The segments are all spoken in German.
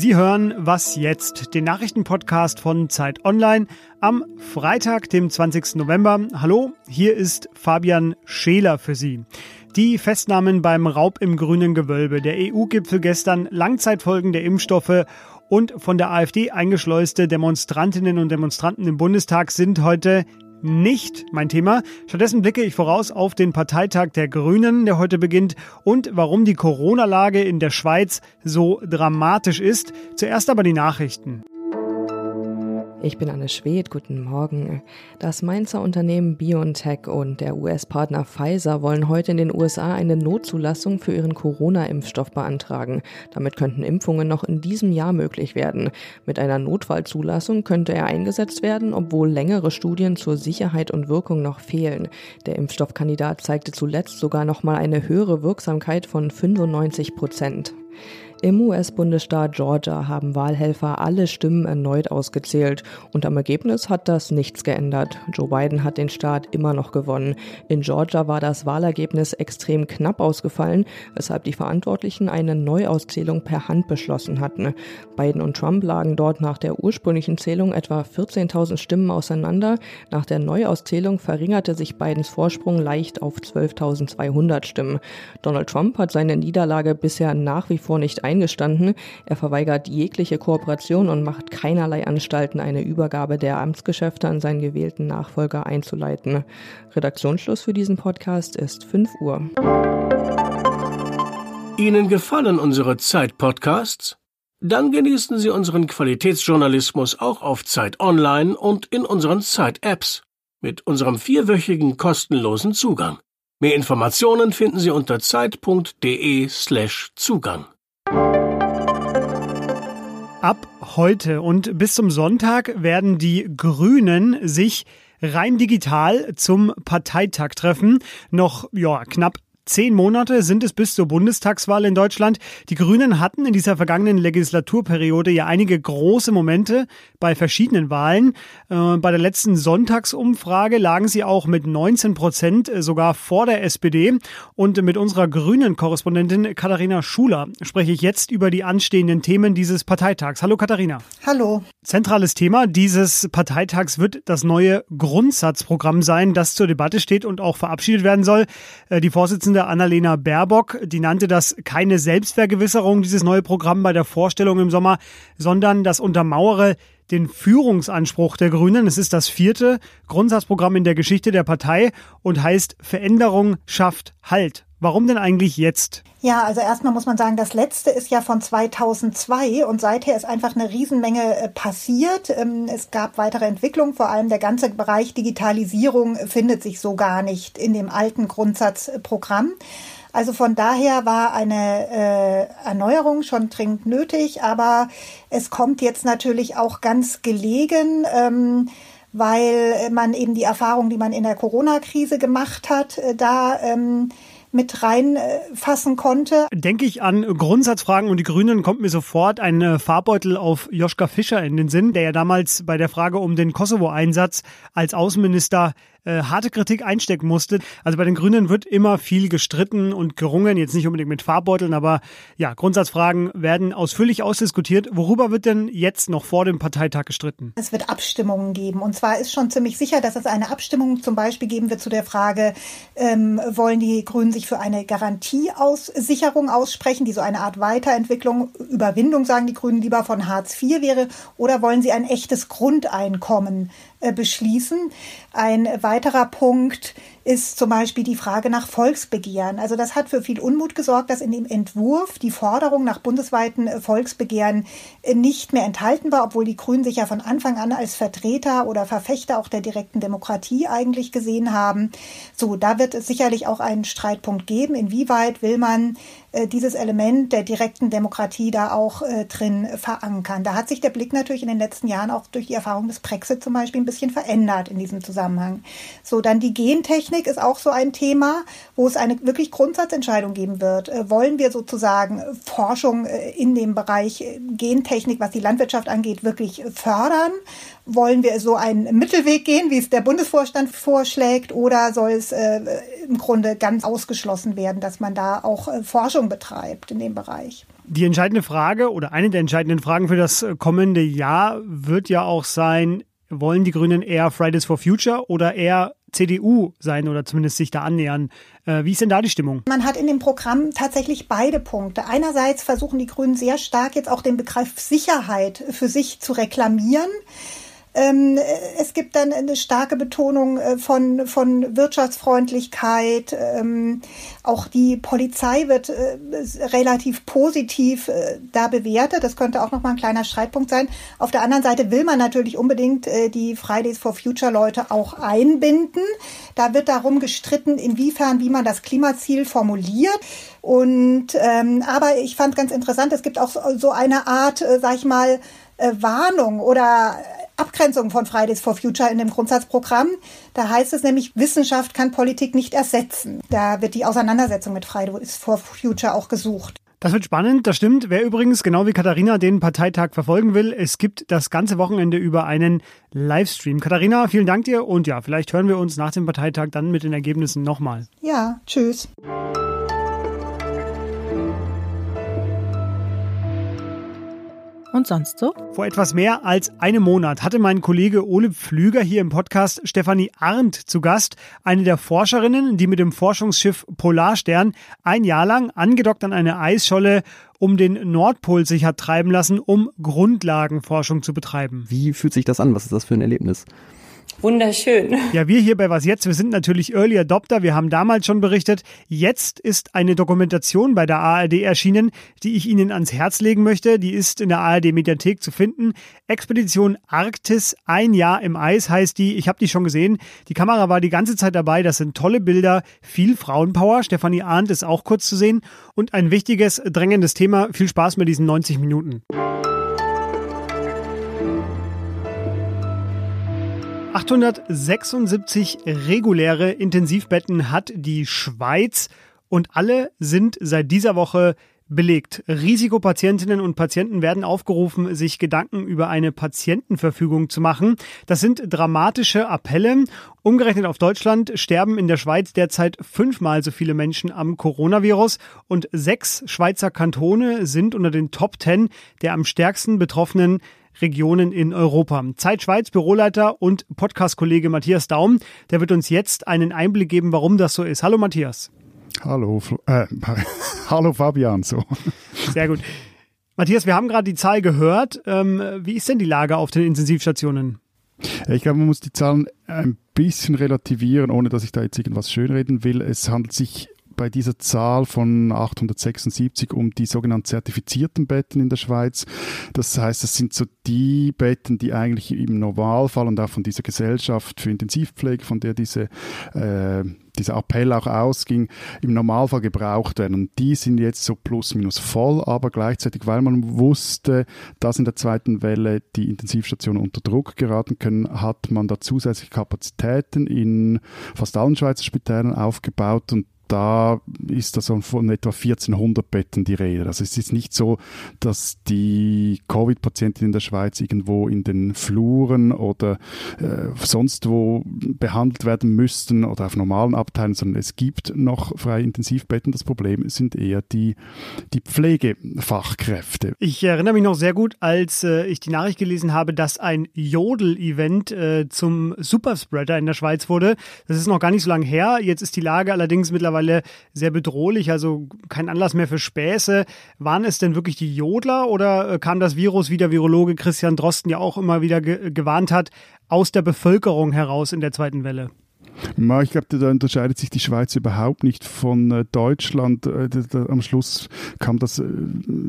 Sie hören Was jetzt, den Nachrichtenpodcast von Zeit Online am Freitag, dem 20. November. Hallo, hier ist Fabian Scheler für Sie. Die Festnahmen beim Raub im grünen Gewölbe, der EU-Gipfel gestern, Langzeitfolgen der Impfstoffe und von der AfD eingeschleuste Demonstrantinnen und Demonstranten im Bundestag sind heute nicht mein Thema. Stattdessen blicke ich voraus auf den Parteitag der Grünen, der heute beginnt, und warum die Corona-Lage in der Schweiz so dramatisch ist. Zuerst aber die Nachrichten. Ich bin Anne Schwedt, guten Morgen. Das Mainzer Unternehmen BioNTech und der US-Partner Pfizer wollen heute in den USA eine Notzulassung für ihren Corona-Impfstoff beantragen. Damit könnten Impfungen noch in diesem Jahr möglich werden. Mit einer Notfallzulassung könnte er eingesetzt werden, obwohl längere Studien zur Sicherheit und Wirkung noch fehlen. Der Impfstoffkandidat zeigte zuletzt sogar noch mal eine höhere Wirksamkeit von 95 Prozent. Im US-Bundesstaat Georgia haben Wahlhelfer alle Stimmen erneut ausgezählt und am Ergebnis hat das nichts geändert. Joe Biden hat den Staat immer noch gewonnen. In Georgia war das Wahlergebnis extrem knapp ausgefallen, weshalb die Verantwortlichen eine Neuauszählung per Hand beschlossen hatten. Biden und Trump lagen dort nach der ursprünglichen Zählung etwa 14.000 Stimmen auseinander. Nach der Neuauszählung verringerte sich Bidens Vorsprung leicht auf 12.200 Stimmen. Donald Trump hat seine Niederlage bisher nach wie vor nicht eingestanden. Er verweigert jegliche Kooperation und macht keinerlei Anstalten, eine Übergabe der Amtsgeschäfte an seinen gewählten Nachfolger einzuleiten. Redaktionsschluss für diesen Podcast ist 5 Uhr. Ihnen gefallen unsere Zeit-Podcasts? Dann genießen Sie unseren Qualitätsjournalismus auch auf Zeit Online und in unseren Zeit-Apps mit unserem vierwöchigen kostenlosen Zugang. Mehr Informationen finden Sie unter zeit.de slash Zugang. Ab heute und bis zum Sonntag werden die Grünen sich rein digital zum Parteitag treffen. Noch ja, knapp Zehn Monate sind es bis zur Bundestagswahl in Deutschland. Die Grünen hatten in dieser vergangenen Legislaturperiode ja einige große Momente bei verschiedenen Wahlen. Äh, bei der letzten Sonntagsumfrage lagen sie auch mit 19 Prozent äh, sogar vor der SPD. Und mit unserer grünen Korrespondentin Katharina Schuler spreche ich jetzt über die anstehenden Themen dieses Parteitags. Hallo Katharina. Hallo. Zentrales Thema dieses Parteitags wird das neue Grundsatzprogramm sein, das zur Debatte steht und auch verabschiedet werden soll. Äh, die Vorsitzende Annalena Baerbock, die nannte das keine Selbstvergewisserung, dieses neue Programm bei der Vorstellung im Sommer, sondern das untermauere den Führungsanspruch der Grünen. Es ist das vierte Grundsatzprogramm in der Geschichte der Partei und heißt Veränderung schafft Halt. Warum denn eigentlich jetzt? Ja, also erstmal muss man sagen, das letzte ist ja von 2002 und seither ist einfach eine Riesenmenge äh, passiert. Ähm, es gab weitere Entwicklungen, vor allem der ganze Bereich Digitalisierung findet sich so gar nicht in dem alten Grundsatzprogramm. Also von daher war eine äh, Erneuerung schon dringend nötig, aber es kommt jetzt natürlich auch ganz gelegen. Ähm, weil man eben die Erfahrung, die man in der Corona-Krise gemacht hat, äh, da ähm, mit reinfassen konnte. Denke ich an Grundsatzfragen und die Grünen kommt mir sofort ein äh, Farbbeutel auf Joschka Fischer in den Sinn, der ja damals bei der Frage um den Kosovo-Einsatz als Außenminister äh, harte Kritik einstecken musste. Also bei den Grünen wird immer viel gestritten und gerungen, jetzt nicht unbedingt mit Farbbeuteln, aber ja, Grundsatzfragen werden ausführlich ausdiskutiert. Worüber wird denn jetzt noch vor dem Parteitag gestritten? Es wird Abstimmungen geben. Und zwar ist schon ziemlich sicher, dass es eine Abstimmung zum Beispiel geben wird zu der Frage, ähm, wollen die Grünen sich für eine Garantieaussicherung aussprechen, die so eine Art Weiterentwicklung, Überwindung, sagen die Grünen lieber von Hartz IV wäre, oder wollen sie ein echtes Grundeinkommen beschließen. Ein weiterer Punkt ist zum Beispiel die Frage nach Volksbegehren. Also das hat für viel Unmut gesorgt, dass in dem Entwurf die Forderung nach bundesweiten äh, Volksbegehren äh, nicht mehr enthalten war, obwohl die Grünen sich ja von Anfang an als Vertreter oder Verfechter auch der direkten Demokratie eigentlich gesehen haben. So, da wird es sicherlich auch einen Streitpunkt geben. Inwieweit will man äh, dieses Element der direkten Demokratie da auch äh, drin verankern. Da hat sich der Blick natürlich in den letzten Jahren auch durch die Erfahrung des Brexit zum Beispiel ein bisschen verändert in diesem Zusammenhang. So, dann die Gentechnik ist auch so ein Thema, wo es eine wirklich Grundsatzentscheidung geben wird. Äh, wollen wir sozusagen Forschung äh, in dem Bereich äh, Gentechnik, was die Landwirtschaft angeht, wirklich fördern? Wollen wir so einen Mittelweg gehen, wie es der Bundesvorstand vorschlägt, oder soll es äh, im Grunde ganz ausgeschlossen werden, dass man da auch äh, Forschung betreibt in dem Bereich? Die entscheidende Frage oder eine der entscheidenden Fragen für das kommende Jahr wird ja auch sein, wollen die Grünen eher Fridays for Future oder eher CDU sein oder zumindest sich da annähern. Äh, wie ist denn da die Stimmung? Man hat in dem Programm tatsächlich beide Punkte. Einerseits versuchen die Grünen sehr stark jetzt auch den Begriff Sicherheit für sich zu reklamieren. Ähm, es gibt dann eine starke Betonung äh, von, von Wirtschaftsfreundlichkeit. Ähm, auch die Polizei wird äh, relativ positiv äh, da bewertet. Das könnte auch nochmal ein kleiner Streitpunkt sein. Auf der anderen Seite will man natürlich unbedingt äh, die Fridays for Future Leute auch einbinden. Da wird darum gestritten, inwiefern, wie man das Klimaziel formuliert. Und ähm, aber ich fand ganz interessant, es gibt auch so eine Art, äh, sag ich mal, äh, Warnung oder Abgrenzung von Fridays for Future in dem Grundsatzprogramm. Da heißt es nämlich, Wissenschaft kann Politik nicht ersetzen. Da wird die Auseinandersetzung mit Fridays for Future auch gesucht. Das wird spannend, das stimmt. Wer übrigens, genau wie Katharina, den Parteitag verfolgen will, es gibt das ganze Wochenende über einen Livestream. Katharina, vielen Dank dir und ja, vielleicht hören wir uns nach dem Parteitag dann mit den Ergebnissen nochmal. Ja, tschüss. Und sonst so? Vor etwas mehr als einem Monat hatte mein Kollege Ole Pflüger hier im Podcast Stefanie Arndt zu Gast, eine der Forscherinnen, die mit dem Forschungsschiff Polarstern ein Jahr lang angedockt an eine Eisscholle um den Nordpol sich hat treiben lassen, um Grundlagenforschung zu betreiben. Wie fühlt sich das an? Was ist das für ein Erlebnis? Wunderschön. Ja, wir hier bei Was Jetzt, wir sind natürlich Early Adopter. Wir haben damals schon berichtet. Jetzt ist eine Dokumentation bei der ARD erschienen, die ich Ihnen ans Herz legen möchte. Die ist in der ARD Mediathek zu finden. Expedition Arktis, ein Jahr im Eis heißt die. Ich habe die schon gesehen. Die Kamera war die ganze Zeit dabei. Das sind tolle Bilder, viel Frauenpower. Stefanie Arndt ist auch kurz zu sehen. Und ein wichtiges, drängendes Thema. Viel Spaß mit diesen 90 Minuten. 876 reguläre Intensivbetten hat die Schweiz und alle sind seit dieser Woche belegt. Risikopatientinnen und Patienten werden aufgerufen, sich Gedanken über eine Patientenverfügung zu machen. Das sind dramatische Appelle. Umgerechnet auf Deutschland sterben in der Schweiz derzeit fünfmal so viele Menschen am Coronavirus und sechs Schweizer Kantone sind unter den Top Ten der am stärksten betroffenen Regionen in Europa. Zeit Schweiz Büroleiter und Podcast-Kollege Matthias Daum, der wird uns jetzt einen Einblick geben, warum das so ist. Hallo Matthias. Hallo, äh, hallo Fabian. So. Sehr gut. Matthias, wir haben gerade die Zahl gehört. Ähm, wie ist denn die Lage auf den Intensivstationen? Ich glaube, man muss die Zahlen ein bisschen relativieren, ohne dass ich da jetzt irgendwas schönreden will. Es handelt sich bei dieser Zahl von 876 um die sogenannten zertifizierten Betten in der Schweiz. Das heißt, das sind so die Betten, die eigentlich im Normalfall und auch von dieser Gesellschaft für Intensivpflege, von der diese äh, dieser Appell auch ausging, im Normalfall gebraucht werden. Und die sind jetzt so plus minus voll, aber gleichzeitig, weil man wusste, dass in der zweiten Welle die Intensivstationen unter Druck geraten können, hat man da zusätzliche Kapazitäten in fast allen Schweizer Spitälern aufgebaut und da ist also von etwa 1400 Betten die Rede. Also es ist nicht so, dass die Covid-Patienten in der Schweiz irgendwo in den Fluren oder äh, sonst wo behandelt werden müssten oder auf normalen Abteilen, sondern es gibt noch freie Intensivbetten. Das Problem sind eher die, die Pflegefachkräfte. Ich erinnere mich noch sehr gut, als äh, ich die Nachricht gelesen habe, dass ein Jodel-Event äh, zum Superspreader in der Schweiz wurde. Das ist noch gar nicht so lange her. Jetzt ist die Lage allerdings mittlerweile mittlerweile sehr bedrohlich, also kein Anlass mehr für Späße. Waren es denn wirklich die Jodler oder äh, kam das Virus, wie der Virologe Christian Drosten ja auch immer wieder ge gewarnt hat, aus der Bevölkerung heraus in der zweiten Welle? Ich glaube, da unterscheidet sich die Schweiz überhaupt nicht von äh, Deutschland. Äh, am Schluss kam das, äh,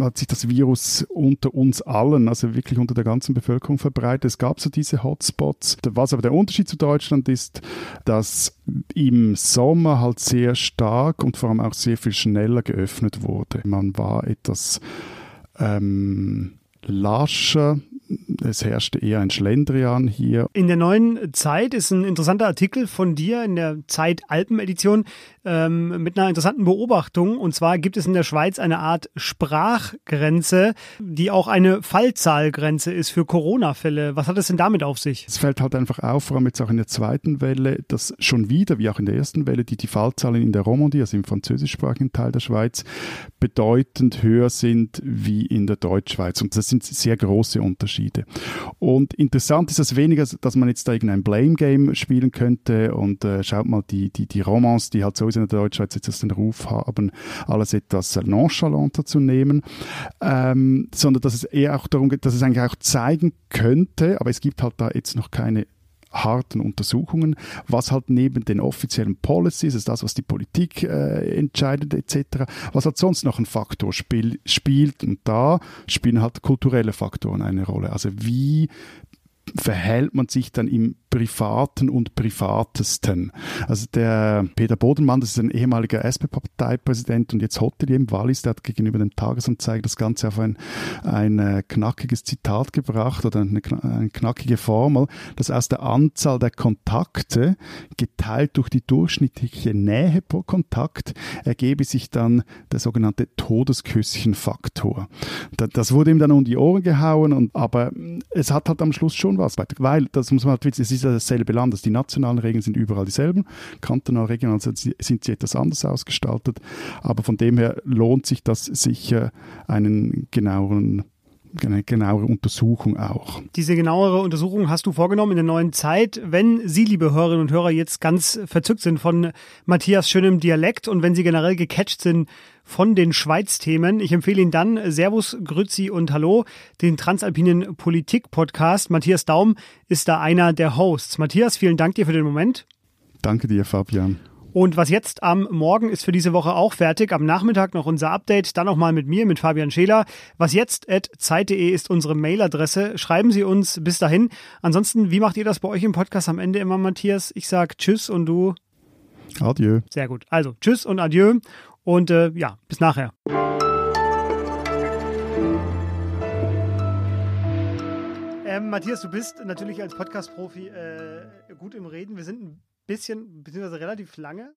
hat sich das Virus unter uns allen, also wirklich unter der ganzen Bevölkerung verbreitet. Es gab so diese Hotspots. Was aber der Unterschied zu Deutschland ist, dass im Sommer halt sehr stark und vor allem auch sehr viel schneller geöffnet wurde. Man war etwas ähm, lascher es herrschte eher ein Schlendrian hier. In der neuen Zeit ist ein interessanter Artikel von dir in der Zeit Alpen-Edition ähm, mit einer interessanten Beobachtung. Und zwar gibt es in der Schweiz eine Art Sprachgrenze, die auch eine Fallzahlgrenze ist für Corona-Fälle. Was hat es denn damit auf sich? Es fällt halt einfach auf, vor allem jetzt auch in der zweiten Welle, dass schon wieder, wie auch in der ersten Welle, die, die Fallzahlen in der Romandie, also im französischsprachigen Teil der Schweiz, bedeutend höher sind wie in der Deutschschweiz. Und das sind sehr große Unterschiede. Und interessant ist es weniger, dass man jetzt da irgendein Blame-Game spielen könnte und äh, schaut mal die, die, die Romans, die halt sowieso in der Deutschschweiz jetzt den Ruf haben, alles etwas nonchalanter zu nehmen, ähm, sondern dass es eher auch darum geht, dass es eigentlich auch zeigen könnte, aber es gibt halt da jetzt noch keine harten Untersuchungen, was halt neben den offiziellen Policies, ist das, was die Politik äh, entscheidet etc., was halt sonst noch ein Faktor spiel, spielt und da spielen halt kulturelle Faktoren eine Rolle. Also wie verhält man sich dann im Privaten und Privatesten. Also der Peter Bodenmann, das ist ein ehemaliger SP-Parteipräsident und jetzt Hotelier im Wallis, der hat gegenüber dem Tagesanzeiger das Ganze auf ein, ein äh, knackiges Zitat gebracht oder eine, eine knackige Formel, dass aus der Anzahl der Kontakte geteilt durch die durchschnittliche Nähe pro Kontakt ergebe sich dann der sogenannte Todesküsschenfaktor. Das wurde ihm dann um die Ohren gehauen, und, aber es hat halt am Schluss schon was, weil, das muss man halt wissen, es ist dasselbe Land, also die nationalen Regeln sind überall dieselben, kantonal, regional sind sie etwas anders ausgestaltet, aber von dem her lohnt sich das sicher einen genaueren eine genauere Untersuchung auch. Diese genauere Untersuchung hast du vorgenommen in der neuen Zeit. Wenn Sie, liebe Hörerinnen und Hörer, jetzt ganz verzückt sind von Matthias schönem Dialekt und wenn Sie generell gecatcht sind von den Schweiz-Themen. Ich empfehle Ihnen dann Servus, Grüzi und Hallo, den Transalpinen Politik-Podcast. Matthias Daum ist da einer der Hosts. Matthias, vielen Dank dir für den Moment. Danke dir, Fabian. Und was jetzt am Morgen ist für diese Woche auch fertig. Am Nachmittag noch unser Update, dann nochmal mit mir, mit Fabian Scheler. Was jetzt at zeit.de ist unsere Mailadresse. Schreiben Sie uns bis dahin. Ansonsten, wie macht ihr das bei euch im Podcast am Ende immer, Matthias? Ich sag Tschüss und du. Adieu. Sehr gut. Also Tschüss und Adieu. Und äh, ja, bis nachher. Ähm, Matthias, du bist natürlich als Podcast-Profi äh, gut im Reden. Wir sind ein bisschen, beziehungsweise relativ lange